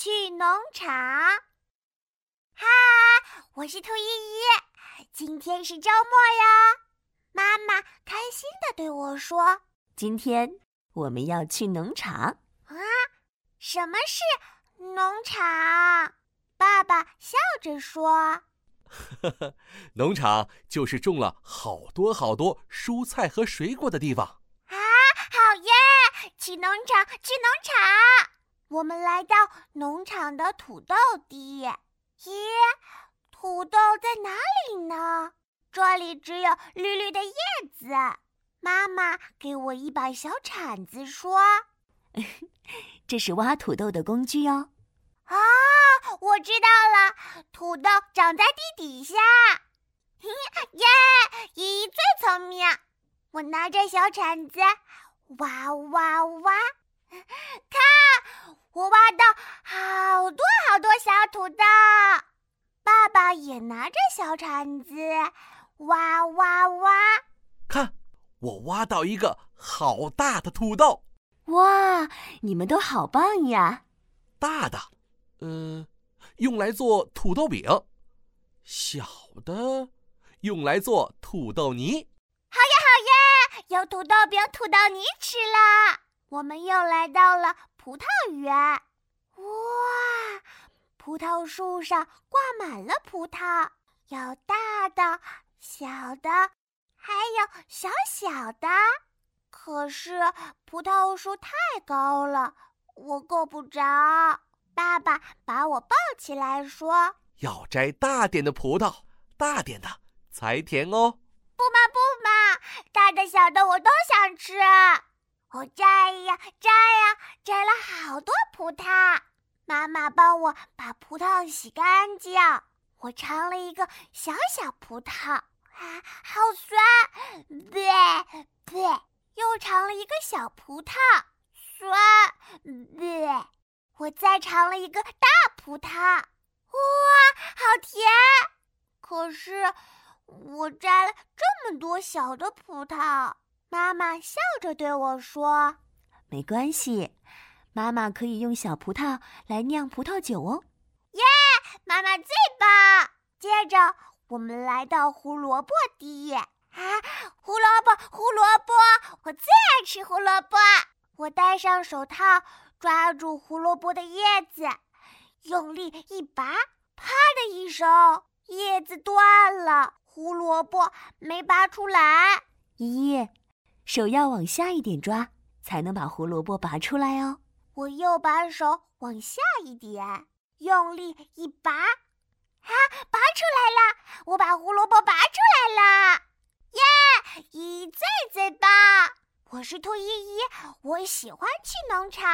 去农场。嗨，我是兔依依，今天是周末呀。妈妈开心的对我说：“今天我们要去农场。”啊，什么是农场？爸爸笑着说：“呵呵，农场就是种了好多好多蔬菜和水果的地方。”啊，好耶！去农场，去农场。我们来到农场的土豆地，咦，土豆在哪里呢？这里只有绿绿的叶子。妈妈给我一把小铲子，说：“ 这是挖土豆的工具哦。”啊，我知道了，土豆长在地底下。耶，依依最聪明。我拿着小铲子，挖挖挖，看。我挖到好多好多小土豆，爸爸也拿着小铲子挖挖挖。看，我挖到一个好大的土豆！哇，你们都好棒呀！大的，嗯，用来做土豆饼；小的，用来做土豆泥。好呀，好呀！有土豆饼、土豆泥吃了。我们又来到了。葡萄园，哇！葡萄树上挂满了葡萄，有大的、小的，还有小小的。可是葡萄树太高了，我够不着。爸爸把我抱起来说：“要摘大点的葡萄，大点的才甜哦。”不嘛不嘛，大的小的我都想吃。我摘呀摘呀，摘了好多葡萄。妈妈帮我把葡萄洗干净。我尝了一个小小葡萄，啊，好酸！对对，又尝了一个小葡萄，酸！对，我再尝了一个大葡萄，哇，好甜！可是我摘了这么多小的葡萄。妈妈笑着对我说：“没关系，妈妈可以用小葡萄来酿葡萄酒哦。”耶，妈妈最棒！接着，我们来到胡萝卜地啊，胡萝卜，胡萝卜，我最爱吃胡萝卜。我戴上手套，抓住胡萝卜的叶子，用力一拔，啪的一声，叶子断了，胡萝卜没拔出来。依依。手要往下一点抓，才能把胡萝卜拔出来哦。我又把手往下一点，用力一拔，啊，拔出来了！我把胡萝卜拔出来了，耶！依依最最棒！我是兔依依，我喜欢去农场。